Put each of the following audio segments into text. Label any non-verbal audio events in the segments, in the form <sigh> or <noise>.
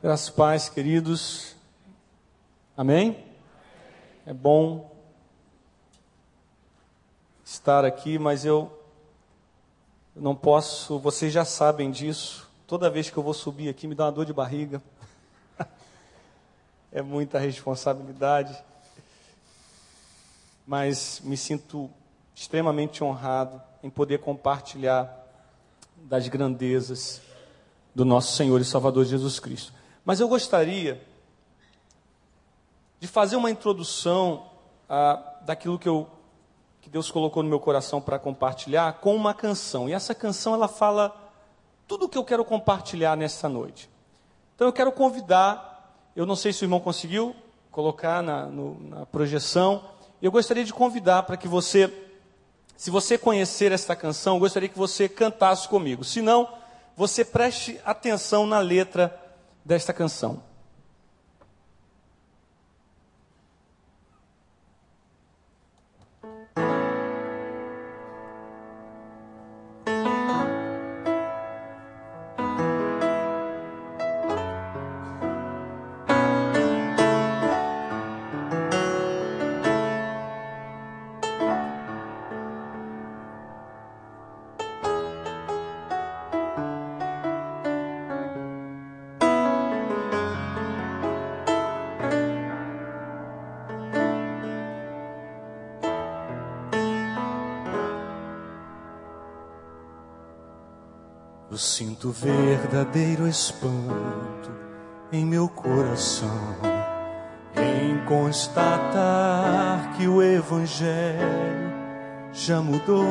Graças pais, queridos. Amém? É bom estar aqui, mas eu não posso, vocês já sabem disso. Toda vez que eu vou subir aqui me dá uma dor de barriga. <laughs> é muita responsabilidade. Mas me sinto extremamente honrado em poder compartilhar das grandezas do nosso Senhor e Salvador Jesus Cristo. Mas eu gostaria de fazer uma introdução ah, daquilo que, eu, que Deus colocou no meu coração para compartilhar com uma canção. E essa canção ela fala tudo o que eu quero compartilhar nessa noite. Então eu quero convidar, eu não sei se o irmão conseguiu colocar na, no, na projeção, eu gostaria de convidar para que você, se você conhecer esta canção, eu gostaria que você cantasse comigo. Se não, você preste atenção na letra desta canção. Eu sinto verdadeiro espanto em meu coração em constatar que o Evangelho já mudou.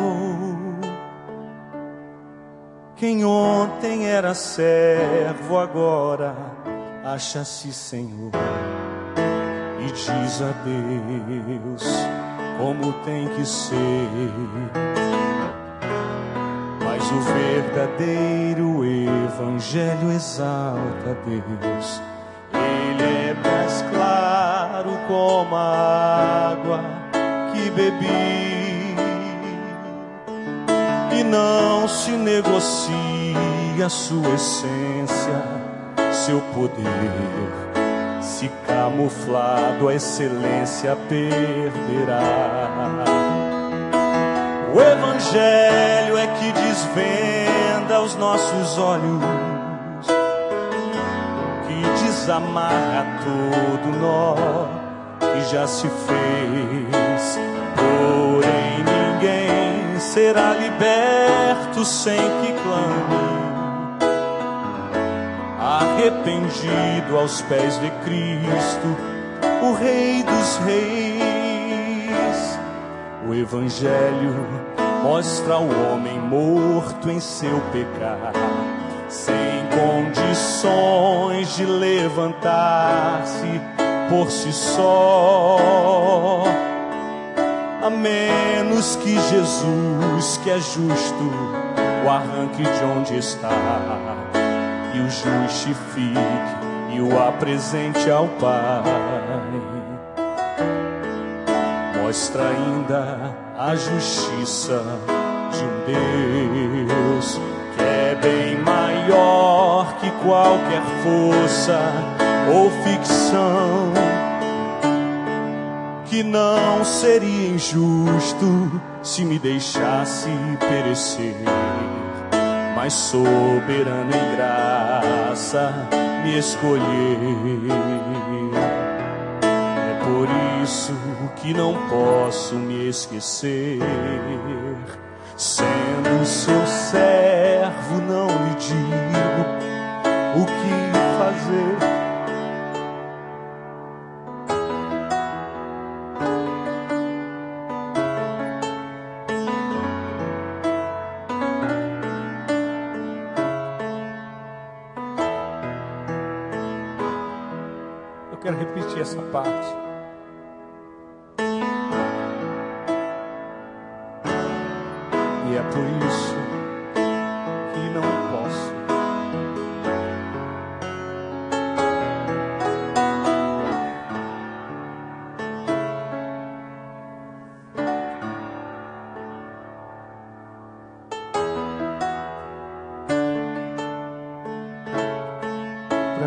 Quem ontem era servo, agora acha-se Senhor e diz a Deus como tem que ser o verdadeiro Evangelho exalta Deus. Ele é mais claro como a água que bebi. E não se negocia sua essência, seu poder. Se camuflado, a excelência perderá. O Evangelho é que desvenda os nossos olhos, que desamarra todo nó que já se fez. Porém, ninguém será liberto sem que clame. Arrependido aos pés de Cristo, o Rei dos Reis Evangelho mostra o homem morto em seu pecado, sem condições de levantar-se por si só. A menos que Jesus, que é justo, o arranque de onde está e o justifique e o apresente ao Pai mostra ainda a justiça de um Deus que é bem maior que qualquer força ou ficção. Que não seria injusto se me deixasse perecer, mas soberano em graça me escolher. É por isso que não posso me esquecer. Sendo seu servo, não lhe digo o que fazer.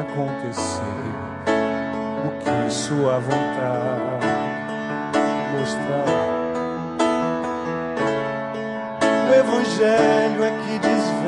Acontecer o que sua vontade mostrar. O Evangelho é que desvém.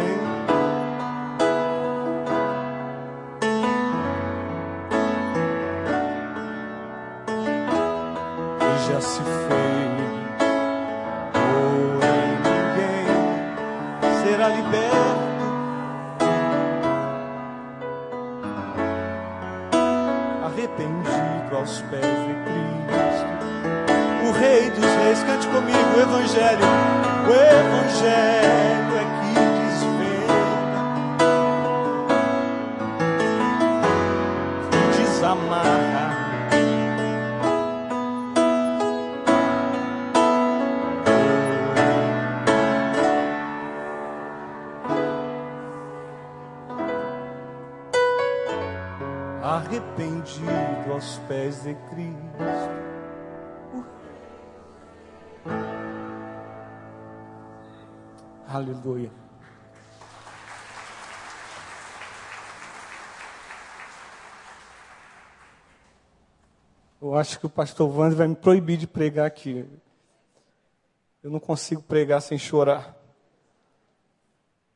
Eu acho que o pastor Wander vai me proibir de pregar aqui. Eu não consigo pregar sem chorar.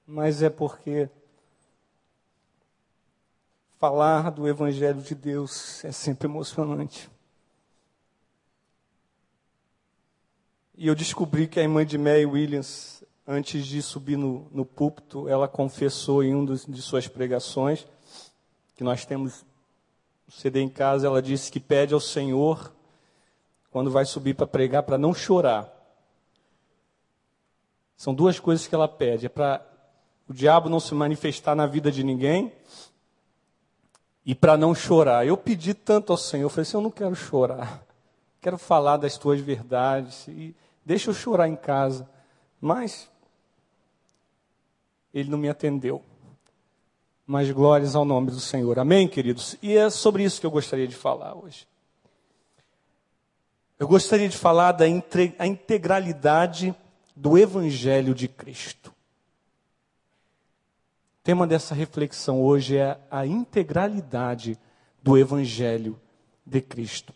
Mas é porque falar do Evangelho de Deus é sempre emocionante. E eu descobri que a irmã de Mary Williams, antes de subir no, no púlpito, ela confessou em uma de suas pregações, que nós temos o CD em casa, ela disse que pede ao Senhor, quando vai subir para pregar, para não chorar. São duas coisas que ela pede: é para o diabo não se manifestar na vida de ninguém e para não chorar. Eu pedi tanto ao Senhor, eu falei assim: eu não quero chorar, <laughs> quero falar das tuas verdades e deixa eu chorar em casa. Mas ele não me atendeu. Mas glórias ao nome do Senhor. Amém, queridos? E é sobre isso que eu gostaria de falar hoje. Eu gostaria de falar da integralidade do Evangelho de Cristo. O tema dessa reflexão hoje é a integralidade do Evangelho de Cristo.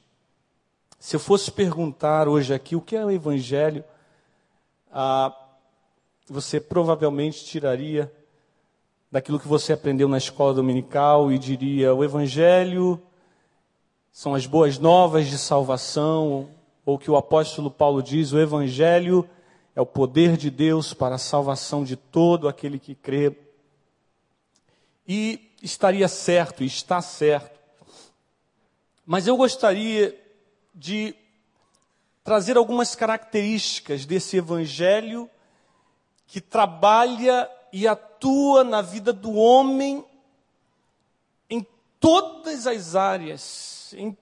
Se eu fosse perguntar hoje aqui o que é o Evangelho, ah, você provavelmente tiraria daquilo que você aprendeu na escola dominical e diria: o Evangelho são as boas novas de salvação, ou que o apóstolo Paulo diz: o Evangelho é o poder de Deus para a salvação de todo aquele que crê. E estaria certo, está certo. Mas eu gostaria de trazer algumas características desse Evangelho que trabalha e atua na vida do homem em todas as áreas, em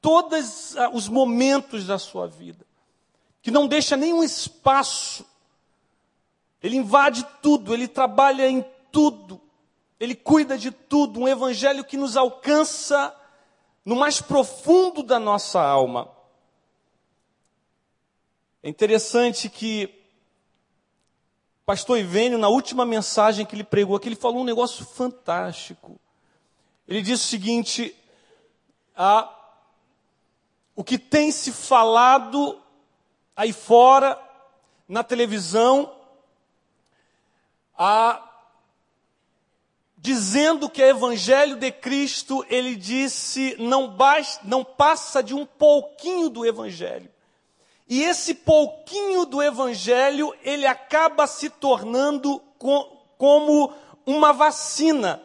todos ah, os momentos da sua vida, que não deixa nenhum espaço, ele invade tudo, ele trabalha em tudo, ele cuida de tudo, um evangelho que nos alcança no mais profundo da nossa alma. É interessante que pastor Ivênio, na última mensagem que ele pregou aqui, ele falou um negócio fantástico. Ele disse o seguinte: o que tem se falado aí fora, na televisão, dizendo que é evangelho de Cristo, ele disse, não, basta, não passa de um pouquinho do evangelho. E esse pouquinho do evangelho, ele acaba se tornando co como uma vacina,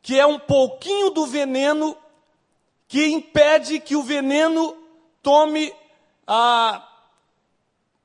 que é um pouquinho do veneno que impede que o veneno tome a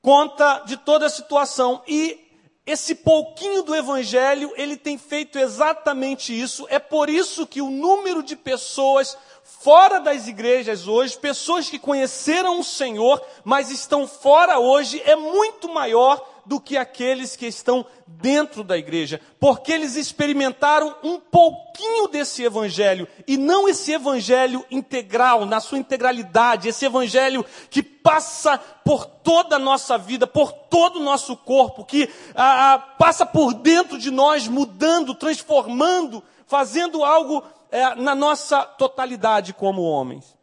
conta de toda a situação. E esse pouquinho do evangelho, ele tem feito exatamente isso. É por isso que o número de pessoas fora das igrejas hoje, pessoas que conheceram o Senhor, mas estão fora hoje, é muito maior do que aqueles que estão dentro da igreja, porque eles experimentaram um pouquinho desse evangelho e não esse evangelho integral, na sua integralidade, esse evangelho que passa por toda a nossa vida, por todo o nosso corpo, que ah, ah passa por dentro de nós, mudando, transformando, fazendo algo é, na nossa totalidade como homens.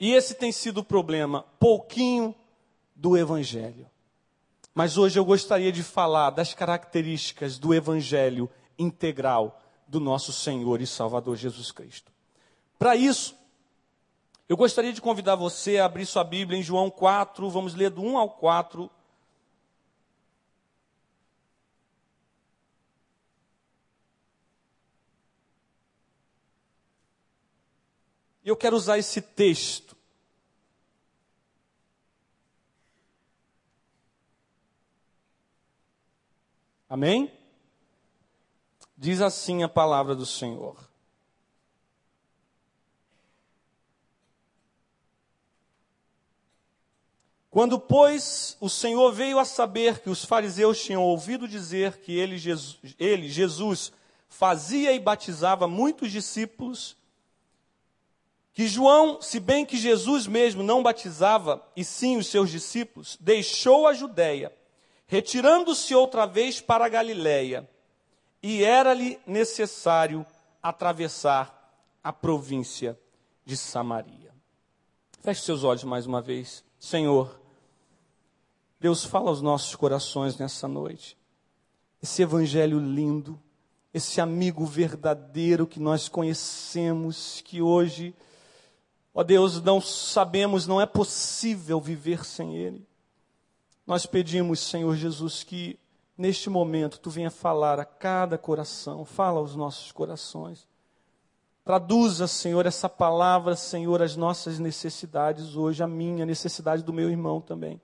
E esse tem sido o problema, pouquinho do Evangelho. Mas hoje eu gostaria de falar das características do Evangelho integral do nosso Senhor e Salvador Jesus Cristo. Para isso, eu gostaria de convidar você a abrir sua Bíblia em João 4, vamos ler do 1 ao 4. Eu quero usar esse texto Amém? Diz assim a palavra do Senhor. Quando, pois, o Senhor veio a saber que os fariseus tinham ouvido dizer que ele Jesus, ele, Jesus, fazia e batizava muitos discípulos, que João, se bem que Jesus mesmo não batizava, e sim os seus discípulos, deixou a Judéia retirando-se outra vez para a Galiléia, e era-lhe necessário atravessar a província de Samaria. Feche seus olhos mais uma vez. Senhor, Deus fala aos nossos corações nessa noite. Esse evangelho lindo, esse amigo verdadeiro que nós conhecemos, que hoje, ó Deus, não sabemos, não é possível viver sem ele. Nós pedimos, Senhor Jesus, que neste momento tu venha falar a cada coração, fala aos nossos corações. Traduza, Senhor, essa palavra, Senhor, as nossas necessidades hoje, a minha necessidade do meu irmão também.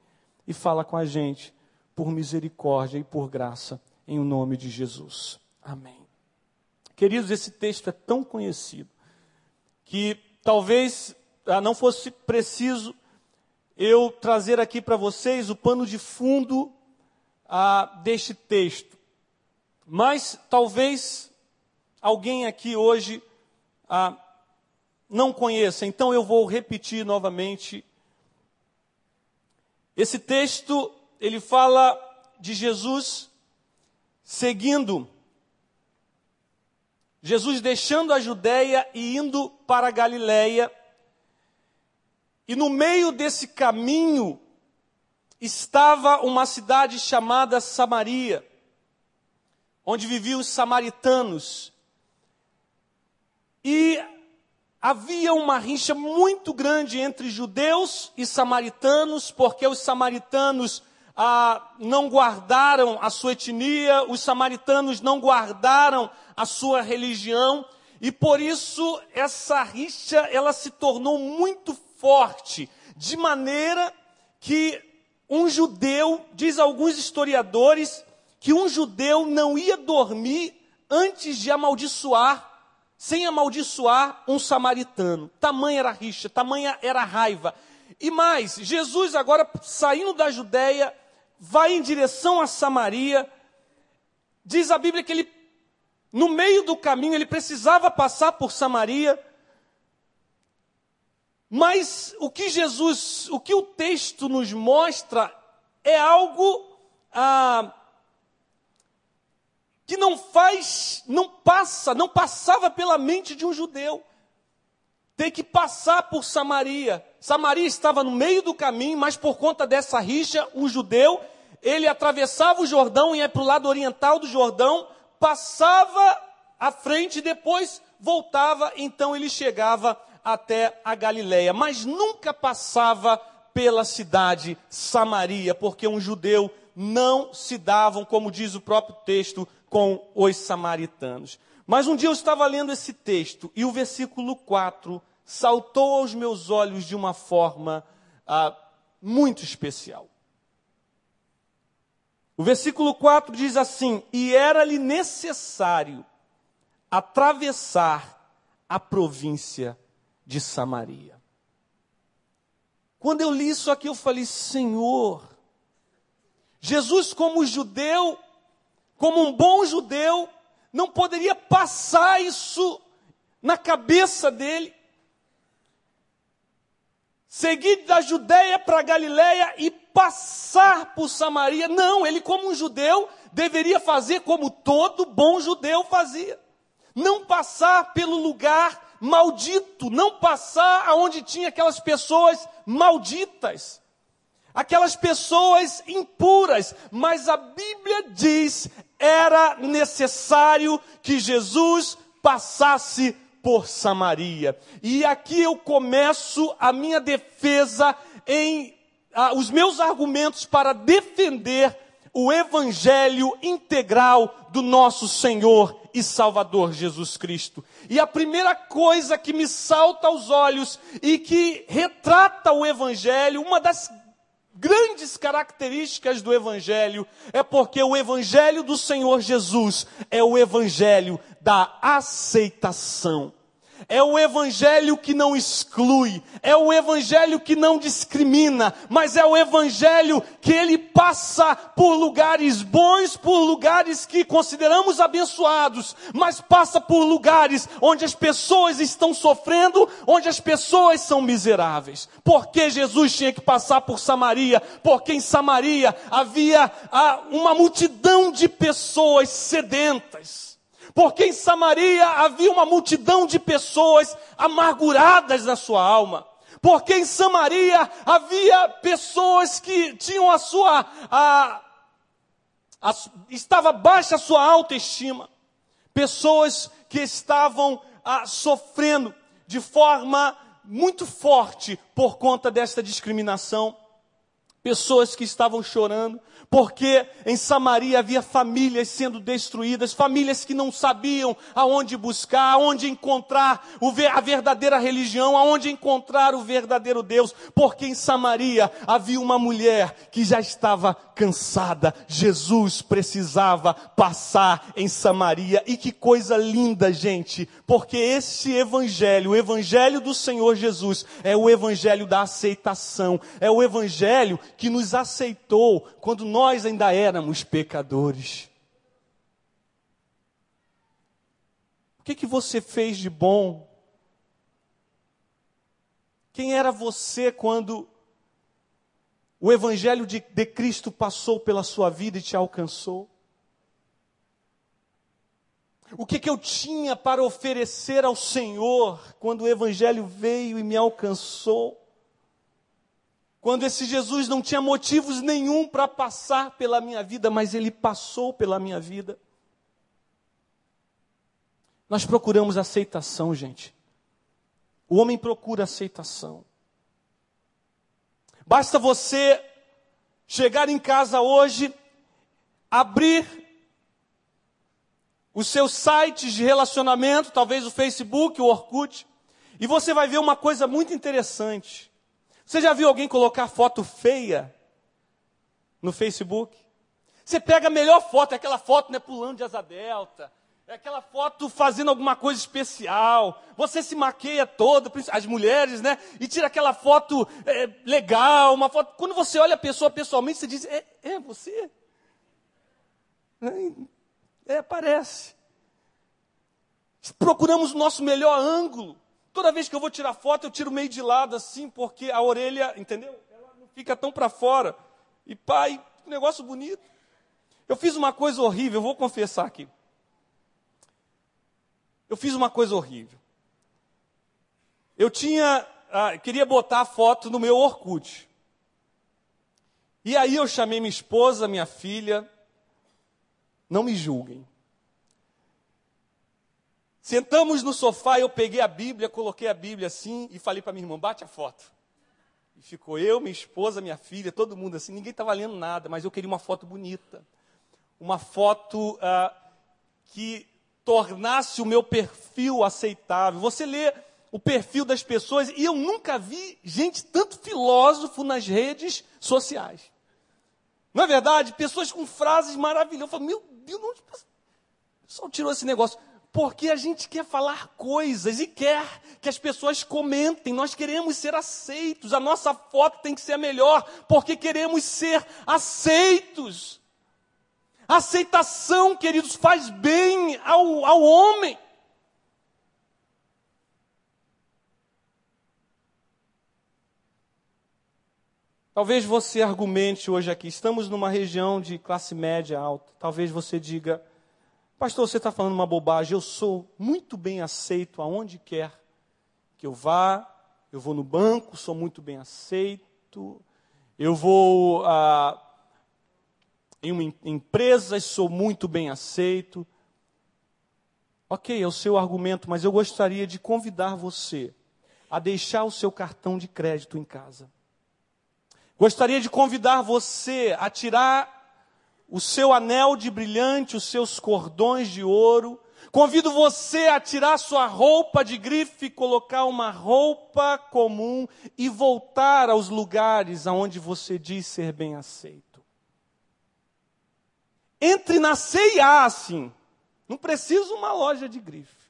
E fala com a gente, por misericórdia e por graça, em o nome de Jesus. Amém. Queridos, esse texto é tão conhecido que talvez ah, não fosse preciso eu trazer aqui para vocês o pano de fundo ah, deste texto. Mas talvez alguém aqui hoje ah, não conheça, então eu vou repetir novamente. Esse texto, ele fala de Jesus seguindo, Jesus deixando a Judéia e indo para a Galiléia, e no meio desse caminho estava uma cidade chamada Samaria, onde viviam os samaritanos. E havia uma rixa muito grande entre judeus e samaritanos, porque os samaritanos ah, não guardaram a sua etnia, os samaritanos não guardaram a sua religião, e por isso essa rixa ela se tornou muito forte, de maneira que um judeu, diz alguns historiadores, que um judeu não ia dormir antes de amaldiçoar, sem amaldiçoar um samaritano. Tamanha era a rixa, tamanha era a raiva. E mais, Jesus agora saindo da Judéia, vai em direção a Samaria. Diz a Bíblia que ele, no meio do caminho, ele precisava passar por Samaria. Mas o que Jesus, o que o texto nos mostra é algo ah, que não faz, não passa, não passava pela mente de um judeu. Tem que passar por Samaria. Samaria estava no meio do caminho, mas por conta dessa rixa, um judeu, ele atravessava o Jordão e ia para o lado oriental do Jordão, passava à frente e depois voltava, então ele chegava até a Galiléia, mas nunca passava pela cidade Samaria, porque um judeu não se davam, como diz o próprio texto, com os samaritanos. Mas um dia eu estava lendo esse texto e o versículo 4 saltou aos meus olhos de uma forma ah, muito especial. O versículo 4 diz assim: E era-lhe necessário atravessar a província de Samaria. Quando eu li isso aqui, eu falei: Senhor, Jesus, como judeu, como um bom judeu, não poderia passar isso na cabeça dele. Seguir da Judéia para Galiléia e passar por Samaria. Não, ele, como um judeu, deveria fazer como todo bom judeu fazia não passar pelo lugar maldito, não passar aonde tinha aquelas pessoas malditas, aquelas pessoas impuras, mas a Bíblia diz era necessário que Jesus passasse por Samaria. E aqui eu começo a minha defesa em ah, os meus argumentos para defender o evangelho integral do nosso Senhor e Salvador Jesus Cristo. E a primeira coisa que me salta aos olhos e que retrata o evangelho, uma das grandes características do Evangelho é porque o Evangelho do Senhor Jesus é o Evangelho da aceitação. É o evangelho que não exclui, é o evangelho que não discrimina, mas é o evangelho que ele passa por lugares bons, por lugares que consideramos abençoados, mas passa por lugares onde as pessoas estão sofrendo, onde as pessoas são miseráveis. Por que Jesus tinha que passar por Samaria? Porque em Samaria havia ah, uma multidão de pessoas sedentas porque em Samaria havia uma multidão de pessoas amarguradas na sua alma. Porque em Samaria havia pessoas que tinham a sua. A, a, estava baixa a sua autoestima. Pessoas que estavam a, sofrendo de forma muito forte por conta desta discriminação. Pessoas que estavam chorando, porque em Samaria havia famílias sendo destruídas, famílias que não sabiam aonde buscar, aonde encontrar a verdadeira religião, aonde encontrar o verdadeiro Deus, porque em Samaria havia uma mulher que já estava cansada, Jesus precisava passar em Samaria, e que coisa linda, gente, porque esse evangelho, o evangelho do Senhor Jesus, é o evangelho da aceitação, é o evangelho que nos aceitou quando nós nós ainda éramos pecadores. O que, que você fez de bom? Quem era você quando o Evangelho de, de Cristo passou pela sua vida e te alcançou? O que, que eu tinha para oferecer ao Senhor quando o Evangelho veio e me alcançou? Quando esse Jesus não tinha motivos nenhum para passar pela minha vida, mas ele passou pela minha vida. Nós procuramos aceitação, gente. O homem procura aceitação. Basta você chegar em casa hoje, abrir os seus sites de relacionamento, talvez o Facebook, o Orkut, e você vai ver uma coisa muito interessante. Você já viu alguém colocar foto feia no Facebook? Você pega a melhor foto, é aquela foto né, pulando de asa delta, é aquela foto fazendo alguma coisa especial. Você se maqueia todo, as mulheres, né? E tira aquela foto é, legal, uma foto. Quando você olha a pessoa pessoalmente, você diz: é, é você? É, parece. Procuramos o nosso melhor ângulo. Toda vez que eu vou tirar foto, eu tiro meio de lado assim, porque a orelha, entendeu? Ela não fica tão para fora. E pai, que negócio bonito. Eu fiz uma coisa horrível, eu vou confessar aqui. Eu fiz uma coisa horrível. Eu tinha, ah, queria botar a foto no meu Orkut. E aí eu chamei minha esposa, minha filha. Não me julguem. Sentamos no sofá, eu peguei a Bíblia, coloquei a Bíblia assim e falei para minha irmã: bate a foto. E ficou eu, minha esposa, minha filha, todo mundo assim. Ninguém estava lendo nada, mas eu queria uma foto bonita. Uma foto ah, que tornasse o meu perfil aceitável. Você lê o perfil das pessoas e eu nunca vi gente tanto filósofo nas redes sociais. Não é verdade? Pessoas com frases maravilhosas. Eu falo, meu Deus, onde o pessoal tirou esse negócio? Porque a gente quer falar coisas e quer que as pessoas comentem. Nós queremos ser aceitos. A nossa foto tem que ser a melhor, porque queremos ser aceitos. Aceitação, queridos, faz bem ao, ao homem. Talvez você argumente hoje aqui, estamos numa região de classe média alta. Talvez você diga, Pastor, você está falando uma bobagem. Eu sou muito bem aceito aonde quer que eu vá. Eu vou no banco, sou muito bem aceito. Eu vou ah, em uma empresa, sou muito bem aceito. Ok, é o seu argumento, mas eu gostaria de convidar você a deixar o seu cartão de crédito em casa. Gostaria de convidar você a tirar o seu anel de brilhante, os seus cordões de ouro. Convido você a tirar sua roupa de grife, colocar uma roupa comum e voltar aos lugares aonde você diz ser bem aceito. Entre na CIA assim. Não precisa uma loja de grife.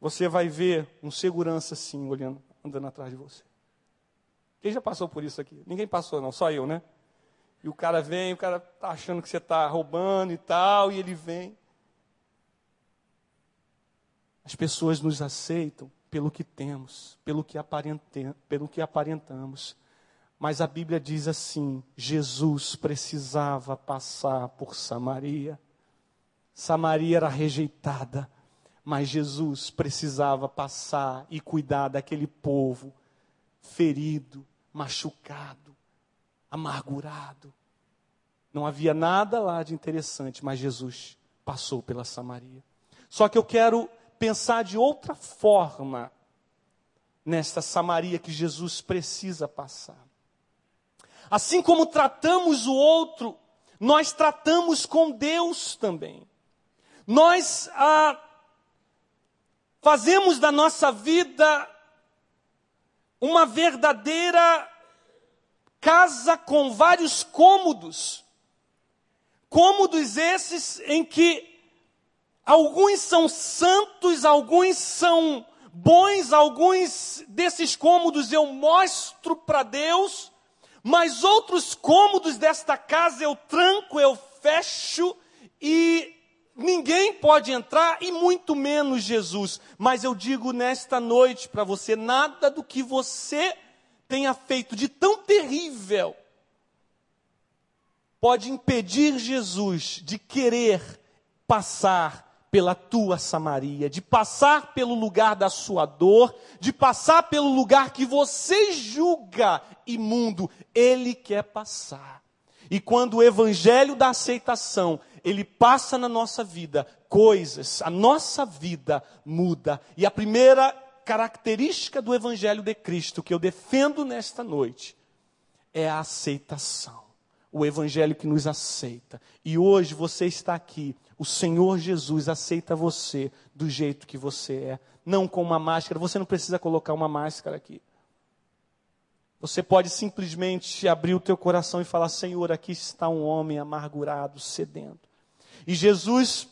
Você vai ver um segurança assim, olhando, andando atrás de você. Quem já passou por isso aqui? Ninguém passou, não, só eu, né? E o cara vem, o cara tá achando que você está roubando e tal, e ele vem. As pessoas nos aceitam pelo que temos, pelo que, pelo que aparentamos. Mas a Bíblia diz assim: Jesus precisava passar por Samaria. Samaria era rejeitada, mas Jesus precisava passar e cuidar daquele povo ferido, machucado, amargurado. Não havia nada lá de interessante, mas Jesus passou pela Samaria. Só que eu quero pensar de outra forma nesta Samaria que Jesus precisa passar. Assim como tratamos o outro, nós tratamos com Deus também. Nós ah, fazemos da nossa vida uma verdadeira casa com vários cômodos. Cômodos esses em que alguns são santos, alguns são bons, alguns desses cômodos eu mostro para Deus, mas outros cômodos desta casa eu tranco, eu fecho e ninguém pode entrar e muito menos Jesus. Mas eu digo nesta noite para você: nada do que você tenha feito de tão terrível pode impedir Jesus de querer passar pela tua Samaria, de passar pelo lugar da sua dor, de passar pelo lugar que você julga imundo, ele quer passar. E quando o evangelho da aceitação ele passa na nossa vida coisas, a nossa vida muda. E a primeira característica do Evangelho de Cristo que eu defendo nesta noite é a aceitação. O Evangelho que nos aceita. E hoje você está aqui, o Senhor Jesus aceita você do jeito que você é, não com uma máscara. Você não precisa colocar uma máscara aqui. Você pode simplesmente abrir o teu coração e falar: Senhor, aqui está um homem amargurado, sedento. E Jesus,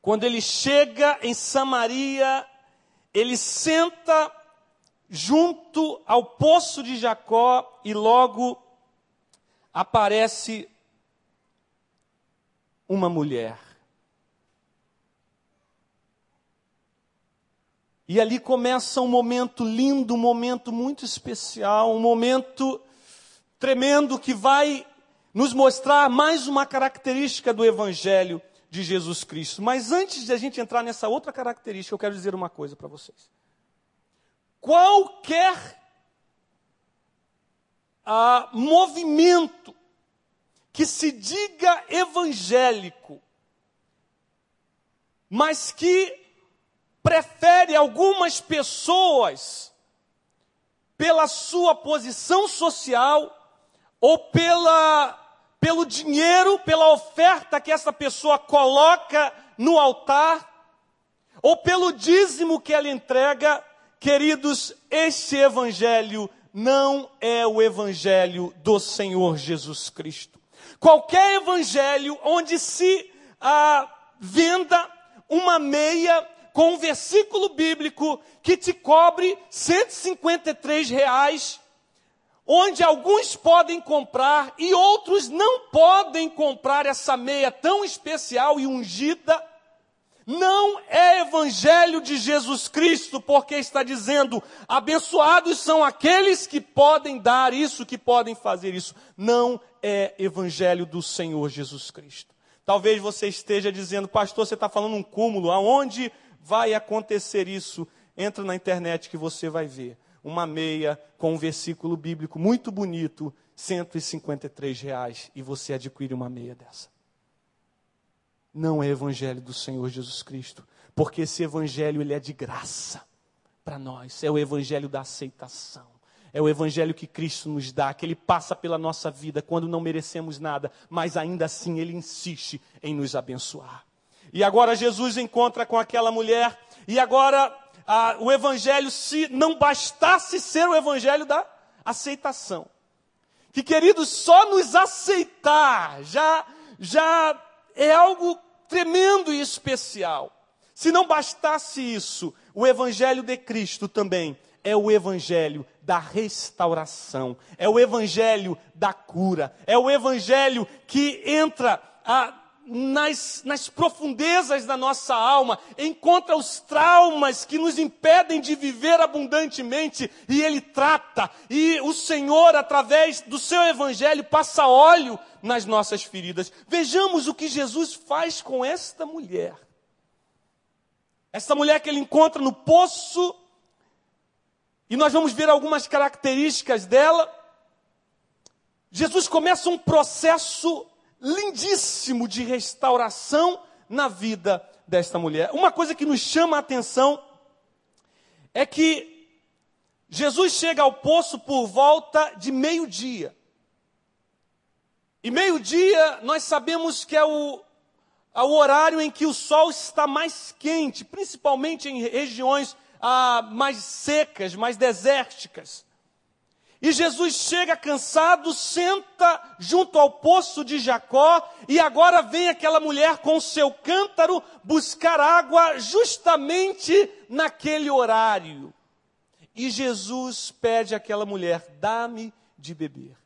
quando ele chega em Samaria, ele senta junto ao poço de Jacó e logo aparece uma mulher. E ali começa um momento lindo, um momento muito especial, um momento tremendo que vai nos mostrar mais uma característica do Evangelho de Jesus Cristo. Mas antes de a gente entrar nessa outra característica, eu quero dizer uma coisa para vocês. Qualquer ah, movimento que se diga evangélico, mas que prefere algumas pessoas pela sua posição social ou pela pelo dinheiro, pela oferta que essa pessoa coloca no altar, ou pelo dízimo que ela entrega, queridos, este evangelho não é o evangelho do Senhor Jesus Cristo. Qualquer evangelho onde se ah, venda uma meia com um versículo bíblico que te cobre 153 reais onde alguns podem comprar e outros não podem comprar essa meia tão especial e ungida, não é evangelho de Jesus Cristo, porque está dizendo: abençoados são aqueles que podem dar isso, que podem fazer isso. Não é evangelho do Senhor Jesus Cristo. Talvez você esteja dizendo, pastor, você está falando um cúmulo, aonde vai acontecer isso? Entra na internet que você vai ver. Uma meia com um versículo bíblico muito bonito, 153 reais, e você adquire uma meia dessa. Não é evangelho do Senhor Jesus Cristo, porque esse evangelho ele é de graça para nós, é o evangelho da aceitação. É o evangelho que Cristo nos dá, que ele passa pela nossa vida quando não merecemos nada, mas ainda assim ele insiste em nos abençoar. E agora Jesus encontra com aquela mulher, e agora o evangelho, se não bastasse ser o evangelho da aceitação, que queridos, só nos aceitar já, já é algo tremendo e especial. Se não bastasse isso, o evangelho de Cristo também é o evangelho da restauração, é o evangelho da cura, é o evangelho que entra a, nas, nas profundezas da nossa alma, encontra os traumas que nos impedem de viver abundantemente e ele trata, e o Senhor, através do seu evangelho, passa óleo nas nossas feridas. Vejamos o que Jesus faz com esta mulher. Esta mulher que ele encontra no poço e nós vamos ver algumas características dela. Jesus começa um processo lindíssimo de restauração na vida desta mulher. Uma coisa que nos chama a atenção é que Jesus chega ao poço por volta de meio-dia. E meio-dia nós sabemos que é o, é o horário em que o sol está mais quente, principalmente em regiões ah, mais secas, mais desérticas. E Jesus chega cansado, senta junto ao poço de Jacó, e agora vem aquela mulher com seu cântaro buscar água justamente naquele horário. E Jesus pede àquela mulher: dá-me de beber.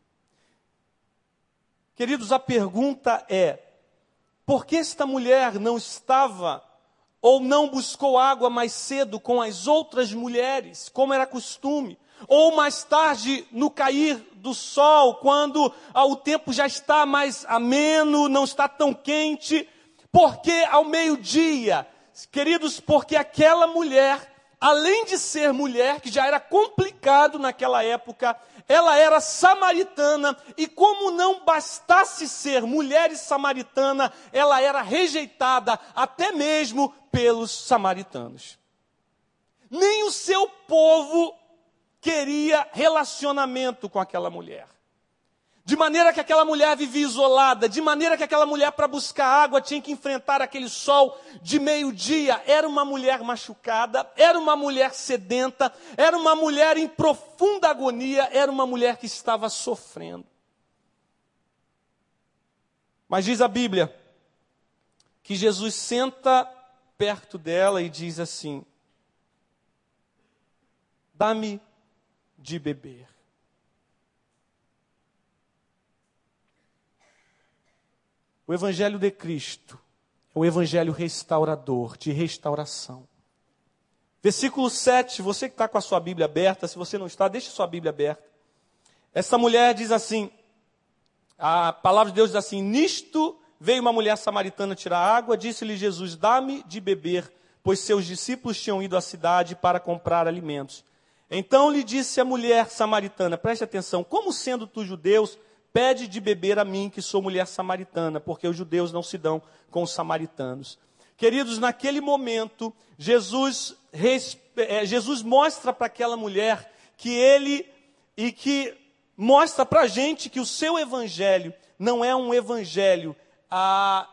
Queridos, a pergunta é: por que esta mulher não estava ou não buscou água mais cedo com as outras mulheres, como era costume, ou mais tarde no cair do sol, quando ah, o tempo já está mais ameno, não está tão quente, porque ao meio-dia, queridos, porque aquela mulher, além de ser mulher, que já era complicado naquela época, ela era samaritana, e como não bastasse ser mulher e samaritana, ela era rejeitada até mesmo pelos samaritanos. Nem o seu povo queria relacionamento com aquela mulher. De maneira que aquela mulher vivia isolada, de maneira que aquela mulher, para buscar água, tinha que enfrentar aquele sol de meio-dia. Era uma mulher machucada, era uma mulher sedenta, era uma mulher em profunda agonia, era uma mulher que estava sofrendo. Mas diz a Bíblia que Jesus senta perto dela e diz assim: Dá-me de beber. O Evangelho de Cristo é o Evangelho restaurador, de restauração. Versículo 7, você que está com a sua Bíblia aberta, se você não está, deixe sua Bíblia aberta. Essa mulher diz assim: a palavra de Deus diz assim: Nisto veio uma mulher samaritana tirar água, disse-lhe Jesus: Dá-me de beber, pois seus discípulos tinham ido à cidade para comprar alimentos. Então lhe disse a mulher samaritana: Preste atenção, como sendo tu judeus, pede de beber a mim, que sou mulher samaritana, porque os judeus não se dão com os samaritanos. Queridos, naquele momento, Jesus, é, Jesus mostra para aquela mulher que ele, e que mostra para a gente que o seu evangelho não é um evangelho ah,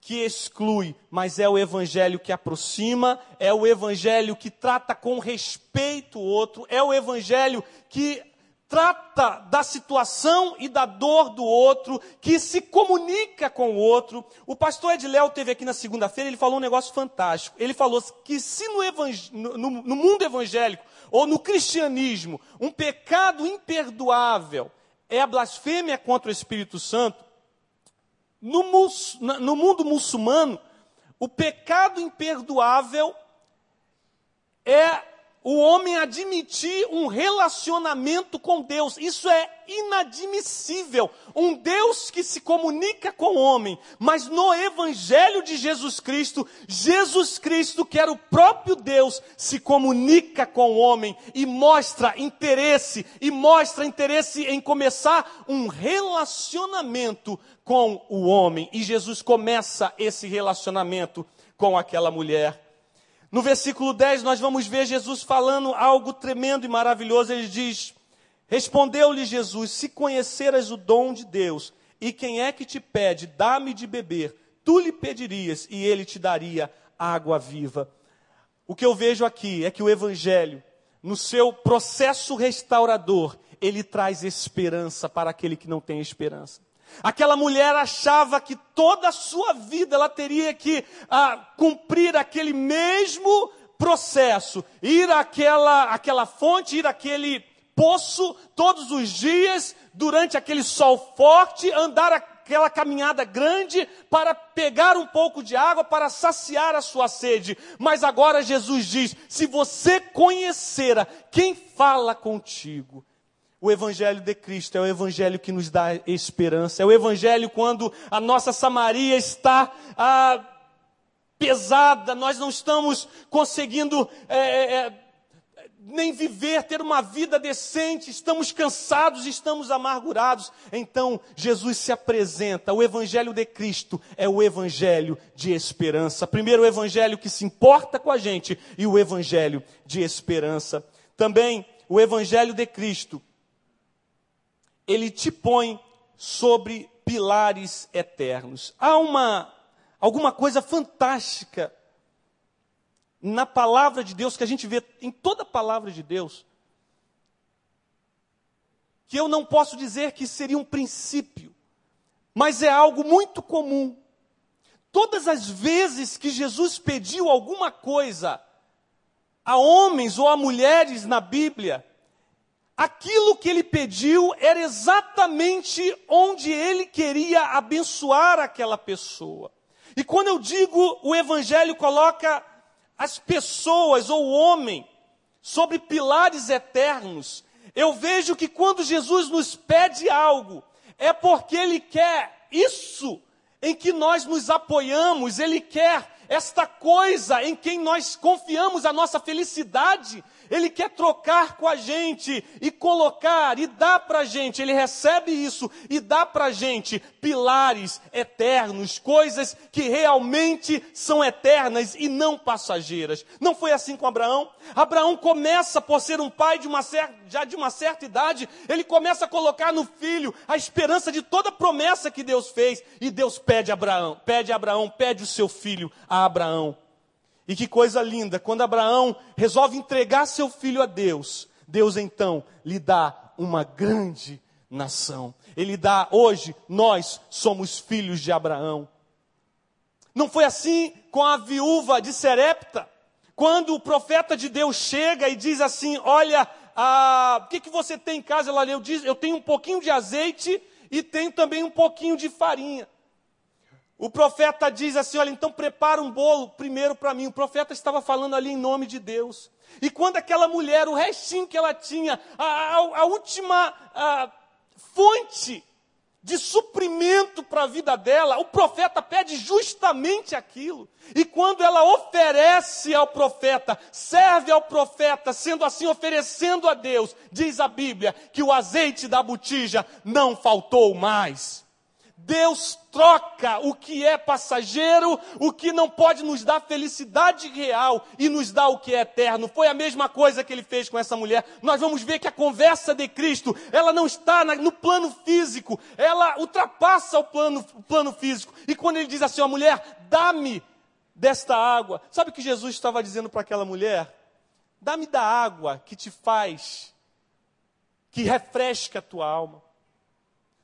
que exclui, mas é o evangelho que aproxima, é o evangelho que trata com respeito o outro, é o evangelho que trata da situação e da dor do outro, que se comunica com o outro. O pastor Edléo teve aqui na segunda-feira, ele falou um negócio fantástico. Ele falou que se no, no, no mundo evangélico ou no cristianismo um pecado imperdoável é a blasfêmia contra o Espírito Santo, no, no mundo muçulmano, o pecado imperdoável é o homem admitir um relacionamento com Deus. Isso é inadmissível. Um Deus que se comunica com o homem. Mas no Evangelho de Jesus Cristo, Jesus Cristo, que era o próprio Deus, se comunica com o homem e mostra interesse, e mostra interesse em começar um relacionamento com o homem. E Jesus começa esse relacionamento com aquela mulher. No versículo 10, nós vamos ver Jesus falando algo tremendo e maravilhoso. Ele diz: Respondeu-lhe Jesus: Se conheceras o dom de Deus, e quem é que te pede, dá-me de beber, tu lhe pedirias, e ele te daria água viva. O que eu vejo aqui é que o Evangelho, no seu processo restaurador, ele traz esperança para aquele que não tem esperança. Aquela mulher achava que toda a sua vida ela teria que ah, cumprir aquele mesmo processo, ir àquela, àquela fonte, ir àquele poço todos os dias, durante aquele sol forte, andar aquela caminhada grande para pegar um pouco de água, para saciar a sua sede. Mas agora Jesus diz: se você conhecera quem fala contigo, o Evangelho de Cristo é o Evangelho que nos dá esperança. É o Evangelho quando a nossa Samaria está ah, pesada, nós não estamos conseguindo é, é, é, nem viver, ter uma vida decente, estamos cansados, estamos amargurados. Então Jesus se apresenta. O Evangelho de Cristo é o Evangelho de esperança. Primeiro, o Evangelho que se importa com a gente e o Evangelho de esperança. Também o Evangelho de Cristo ele te põe sobre pilares eternos. Há uma alguma coisa fantástica na palavra de Deus que a gente vê em toda a palavra de Deus. Que eu não posso dizer que seria um princípio, mas é algo muito comum. Todas as vezes que Jesus pediu alguma coisa a homens ou a mulheres na Bíblia, aquilo que ele pediu era exatamente onde ele queria abençoar aquela pessoa. E quando eu digo o Evangelho coloca as pessoas ou o homem sobre pilares eternos, eu vejo que quando Jesus nos pede algo, é porque ele quer isso em que nós nos apoiamos, ele quer esta coisa em quem nós confiamos a nossa felicidade, ele quer trocar com a gente e colocar e dar para a gente. Ele recebe isso e dá para a gente pilares eternos, coisas que realmente são eternas e não passageiras. Não foi assim com Abraão? Abraão começa por ser um pai de uma certa, já de uma certa idade, ele começa a colocar no filho a esperança de toda promessa que Deus fez. E Deus pede a Abraão, pede a Abraão, pede o seu filho a Abraão. E que coisa linda, quando Abraão resolve entregar seu filho a Deus, Deus então lhe dá uma grande nação. Ele dá, hoje, nós somos filhos de Abraão. Não foi assim com a viúva de Serepta, quando o profeta de Deus chega e diz assim: Olha, ah, o que, que você tem em casa? Ela leu, diz: Eu tenho um pouquinho de azeite e tenho também um pouquinho de farinha. O profeta diz assim: olha, então prepara um bolo primeiro para mim. O profeta estava falando ali em nome de Deus. E quando aquela mulher, o restinho que ela tinha, a, a, a última a, fonte de suprimento para a vida dela, o profeta pede justamente aquilo. E quando ela oferece ao profeta, serve ao profeta, sendo assim oferecendo a Deus, diz a Bíblia que o azeite da botija não faltou mais. Deus troca o que é passageiro, o que não pode nos dar felicidade real e nos dá o que é eterno. Foi a mesma coisa que ele fez com essa mulher. Nós vamos ver que a conversa de Cristo, ela não está no plano físico, ela ultrapassa o plano, o plano físico. E quando ele diz assim, a mulher, dá-me desta água. Sabe o que Jesus estava dizendo para aquela mulher? Dá-me da água que te faz, que refresca a tua alma.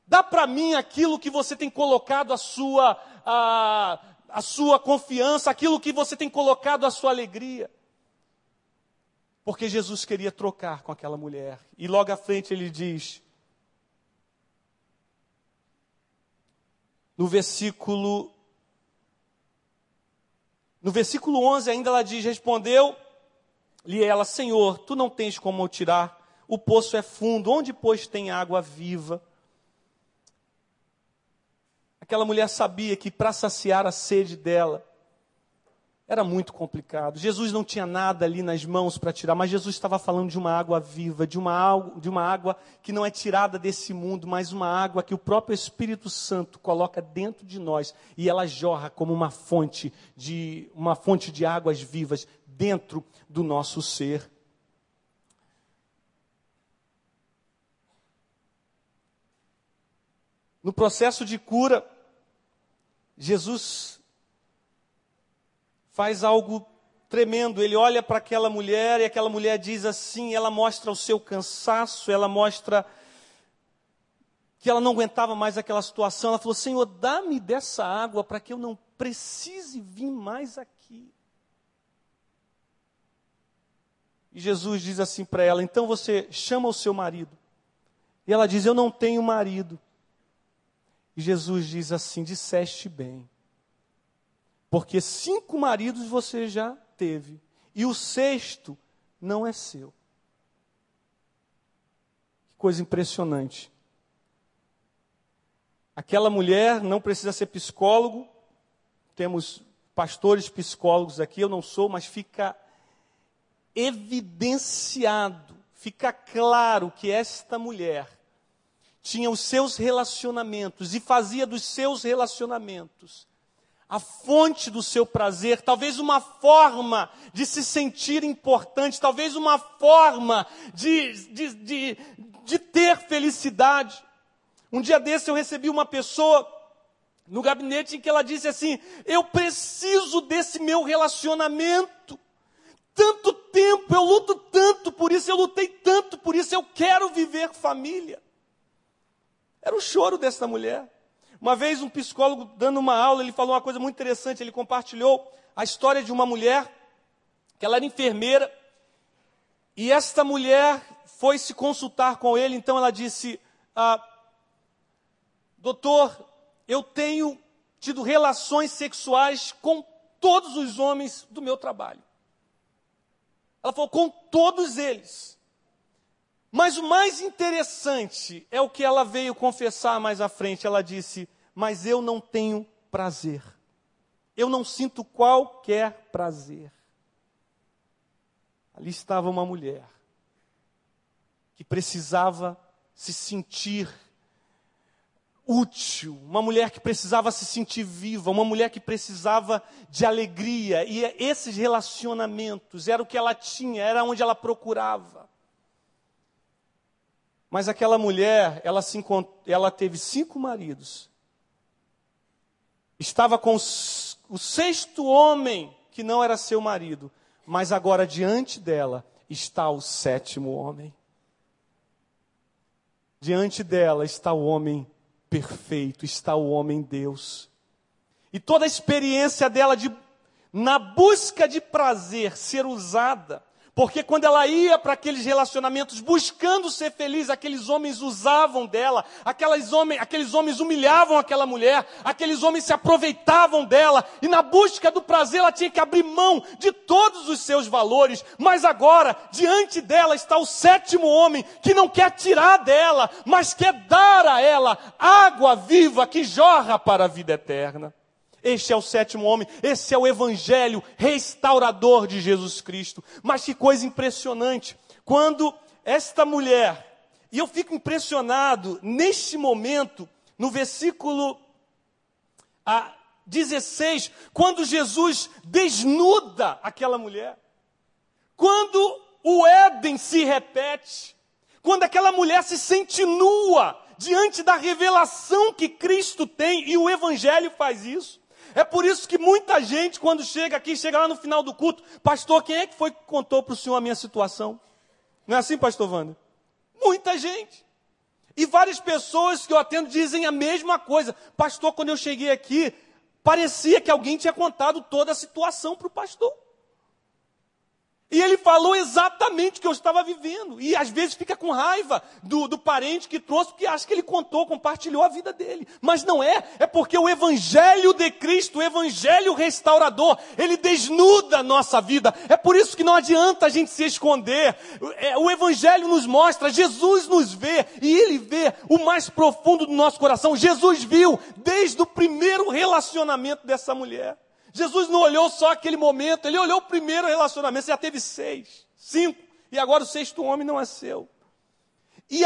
Dá para mim aquilo que você tem colocado a sua, a, a sua confiança, aquilo que você tem colocado a sua alegria. Porque Jesus queria trocar com aquela mulher. E logo à frente ele diz, no versículo no versículo 11 ainda ela diz: Respondeu Li ela, Senhor, tu não tens como tirar, o poço é fundo, onde, pois, tem água viva? Aquela mulher sabia que para saciar a sede dela, era muito complicado. Jesus não tinha nada ali nas mãos para tirar, mas Jesus estava falando de uma água viva, de uma, de uma água que não é tirada desse mundo, mas uma água que o próprio Espírito Santo coloca dentro de nós e ela jorra como uma fonte de uma fonte de águas vivas dentro do nosso ser. No processo de cura, Jesus faz algo tremendo. Ele olha para aquela mulher e aquela mulher diz assim: ela mostra o seu cansaço, ela mostra que ela não aguentava mais aquela situação. Ela falou: Senhor, dá-me dessa água para que eu não precise vir mais aqui. E Jesus diz assim para ela: então você chama o seu marido. E ela diz: Eu não tenho marido. E Jesus diz assim: Disseste bem. Porque cinco maridos você já teve, e o sexto não é seu. Que coisa impressionante. Aquela mulher não precisa ser psicólogo, temos pastores psicólogos aqui, eu não sou, mas fica evidenciado, fica claro que esta mulher tinha os seus relacionamentos e fazia dos seus relacionamentos a fonte do seu prazer, talvez uma forma de se sentir importante, talvez uma forma de, de, de, de ter felicidade. Um dia desse eu recebi uma pessoa no gabinete em que ela disse assim: Eu preciso desse meu relacionamento. Tanto tempo, eu luto tanto por isso, eu lutei tanto por isso, eu quero viver família. Era o choro dessa mulher. Uma vez um psicólogo dando uma aula, ele falou uma coisa muito interessante, ele compartilhou a história de uma mulher que ela era enfermeira e esta mulher foi se consultar com ele, então ela disse: ah, "Doutor, eu tenho tido relações sexuais com todos os homens do meu trabalho." Ela falou: "Com todos eles." Mas o mais interessante é o que ela veio confessar mais à frente. Ela disse: Mas eu não tenho prazer. Eu não sinto qualquer prazer. Ali estava uma mulher que precisava se sentir útil, uma mulher que precisava se sentir viva, uma mulher que precisava de alegria, e esses relacionamentos era o que ela tinha, era onde ela procurava. Mas aquela mulher, ela, se, ela teve cinco maridos. Estava com o sexto homem que não era seu marido. Mas agora diante dela está o sétimo homem. Diante dela está o homem perfeito, está o homem Deus. E toda a experiência dela de, na busca de prazer, ser usada porque quando ela ia para aqueles relacionamentos buscando ser feliz, aqueles homens usavam dela, aqueles homens, aqueles homens humilhavam aquela mulher, aqueles homens se aproveitavam dela, e na busca do prazer ela tinha que abrir mão de todos os seus valores. Mas agora, diante dela está o sétimo homem que não quer tirar dela, mas quer dar a ela água viva que jorra para a vida eterna. Este é o sétimo homem, esse é o evangelho restaurador de Jesus Cristo. Mas que coisa impressionante, quando esta mulher, e eu fico impressionado neste momento, no versículo a 16, quando Jesus desnuda aquela mulher, quando o Éden se repete, quando aquela mulher se sente nua diante da revelação que Cristo tem, e o Evangelho faz isso. É por isso que muita gente, quando chega aqui, chega lá no final do culto, pastor, quem é que foi que contou para o senhor a minha situação? Não é assim, pastor Wander? Muita gente. E várias pessoas que eu atendo dizem a mesma coisa. Pastor, quando eu cheguei aqui, parecia que alguém tinha contado toda a situação para o pastor. E ele falou exatamente o que eu estava vivendo. E às vezes fica com raiva do, do parente que trouxe, porque acha que ele contou, compartilhou a vida dele. Mas não é, é porque o Evangelho de Cristo, o Evangelho restaurador, ele desnuda a nossa vida. É por isso que não adianta a gente se esconder. É, o Evangelho nos mostra, Jesus nos vê, e ele vê o mais profundo do nosso coração. Jesus viu desde o primeiro relacionamento dessa mulher. Jesus não olhou só aquele momento, ele olhou o primeiro relacionamento, você já teve seis, cinco, e agora o sexto homem não é seu.